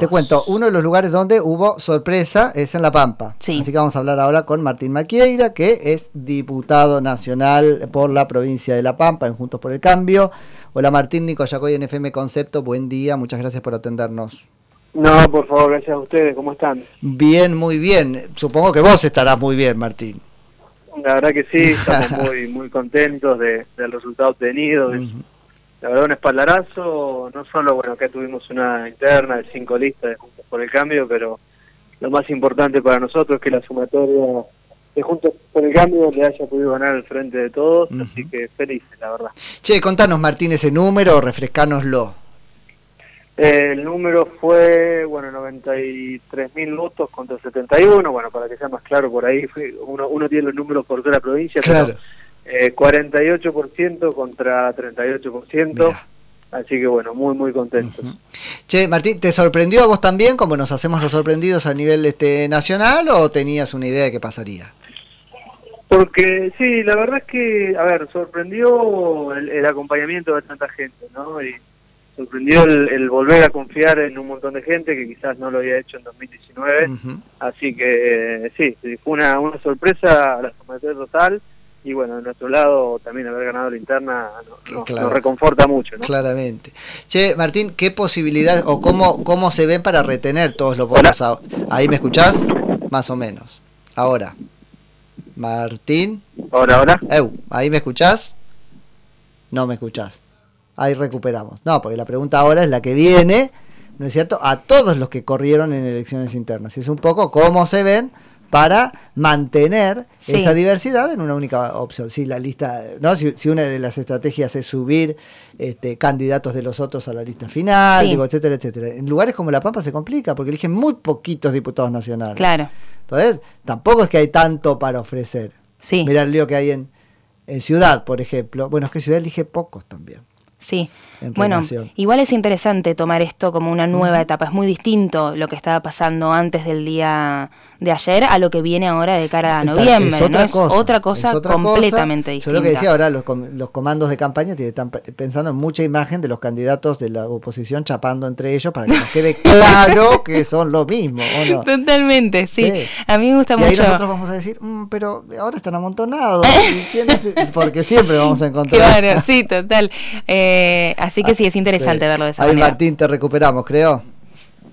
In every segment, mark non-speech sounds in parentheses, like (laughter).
Te cuento, uno de los lugares donde hubo sorpresa es en La Pampa. Sí. Así que vamos a hablar ahora con Martín Maquieira, que es diputado nacional por la provincia de La Pampa en Juntos por el Cambio. Hola Martín, Nico Yacoy en FM Concepto, buen día, muchas gracias por atendernos. No, por favor, gracias a ustedes, ¿cómo están? Bien, muy bien. Supongo que vos estarás muy bien, Martín. La verdad que sí, estamos (laughs) muy muy contentos de, del resultado obtenido. Es, La verdad un espaldarazo, no solo bueno que tuvimos una interna de cinco listas de Juntos por el Cambio, pero lo más importante para nosotros es que la sumatoria de Juntos por el Cambio le haya podido ganar al frente de todos, así que felices, la verdad. Che, contanos Martín ese número, refrescánoslo. Eh, el número fue, bueno, 93.000 votos contra 71, bueno, para que sea más claro por ahí, uno tiene los números por toda la provincia, Claro. pero eh, 48% contra 38%, Mirá. así que bueno, muy, muy contentos. Ujú. Che, Martín, ¿te sorprendió a vos también como nos hacemos los sorprendidos a nivel este nacional o tenías una idea de qué pasaría? Porque sí, la verdad es que, a ver, sorprendió el, el acompañamiento de tanta gente, ¿no? Y sorprendió el, el volver a confiar en un montón de gente que quizás no lo había hecho en 2019. Ujú. Así que eh, sí, fue una, una sorpresa la total y bueno, de nuestro lado también haber ganado la interna nos, nos- Claro. nos reconforta mucho. ¿no? Claramente. Che, Martín, ¿qué posibilidad o cómo, cómo se ven para retener todos los votos? Ahí me escuchás, más o menos. Ahora. Martín. Ahora, ahora. Eu, ¿ahí me escuchás? No me escuchás. Ahí recuperamos. No, porque la pregunta ahora es la que viene, ¿no es cierto? A todos los que corrieron en elecciones internas. Y es un poco cómo se ven para mantener Sí. esa diversidad en una única opción. Si la lista, ¿no? Si, si una de las estrategias es subir este, candidatos de los otros a la lista final, Sí. digo, etcétera, etcétera. En lugares como La Pampa se complica porque eligen muy poquitos diputados nacionales. Claro, Entonces, tampoco es que hay tanto para ofrecer. sí, Mirá el lío que hay en, en Ciudad, por ejemplo. Bueno, es que Ciudad elige pocos también. Sí. En Bueno, igual es interesante tomar esto como una nueva etapa. Es muy distinto lo que estaba pasando antes del día de ayer a lo que viene ahora de cara a noviembre. es otra ¿no? Es cosa, otra cosa es otra completamente cosa. distinta. Yo lo que decía ahora, los, com- los comandos de campaña están pe- pensando en mucha imagen de los candidatos de la oposición chapando entre ellos para que nos quede (laughs) claro que son lo mismo, ¿o no? Totalmente, sí. Sí. A mí me gusta Y ahí mucho. nosotros vamos a decir, "Mm, pero ahora están amontonados. ¿y quién es? (laughs) Porque siempre vamos a encontrar. Claro, sí, total. Eh, así que sí, es interesante Sí. verlo de esa Ahí, manera. Martín, te recuperamos, creo.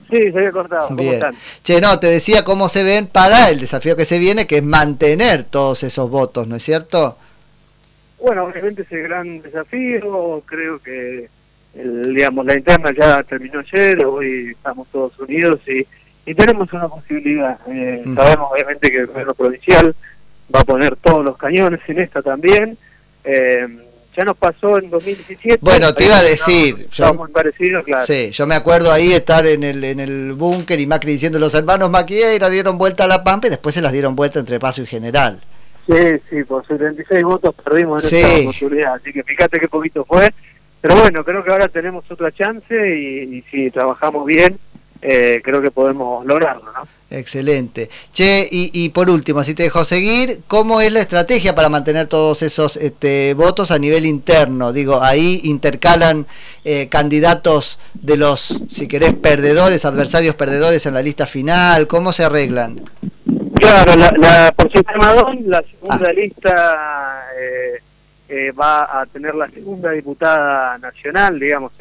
Sí, se había cortado. ¿Cómo Bien. están? Che, no, te decía cómo se ven para el desafío que se viene, que es mantener todos esos votos, ¿no es cierto? Bueno, obviamente es el gran desafío. Creo que el, digamos la interna ya terminó ayer. Hoy estamos todos unidos y, y tenemos una posibilidad. Eh. Sabemos obviamente que el gobierno provincial va a poner todos los cañones en esta también. Eh, ya nos pasó en 2017. Bueno, te iba a decir, yo- muy parecidos, claro. Sí, yo me acuerdo ahí estar en el, en el búnker y Macri diciendo los hermanos Maquieira dieron vuelta a la Pampa y después se las dieron vuelta entre Paso y General. Sí, sí, por 76 votos perdimos en Sí. esta oportunidad, así que fíjate qué poquito fue. Pero bueno, creo que ahora tenemos otra chance y, y si trabajamos bien, eh, creo que podemos lograrlo, ¿no? Excelente. Che, y, y por último, si te dejo seguir, ¿cómo es la estrategia para mantener todos esos este, votos a nivel interno? Digo, ahí intercalan eh, candidatos de los, si querés, perdedores, adversarios perdedores en la lista final. ¿Cómo se arreglan? Claro, la, la, por Madón, la segunda Ah. lista eh, eh, va a tener la segunda diputada nacional, digamos,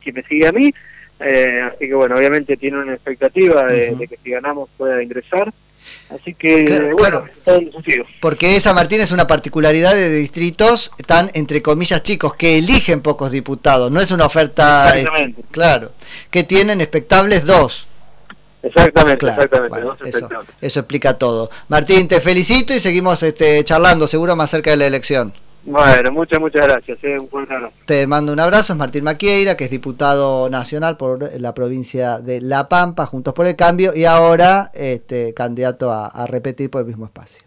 que me sigue a mí. Eh, así que bueno, obviamente tiene una expectativa de, que si ganamos pueda ingresar. Así que, Claro, bueno, claro. Porque esa, Martín, es una particularidad de distritos tan, entre comillas, chicos, que eligen pocos diputados. No es una oferta, eh, claro, que tienen expectables dos. Exactamente, Claro, exactamente. bueno, eso, eso explica todo. Martín, te felicito y seguimos este, charlando, seguro más cerca de la elección. Bueno, muchas, muchas gracias. eh, Un buen abrazo. Te mando un abrazo, es Martín Maquieira, que es diputado nacional por la provincia de La Pampa, Juntos por el Cambio, y ahora este, candidato a, a repetir por el mismo espacio.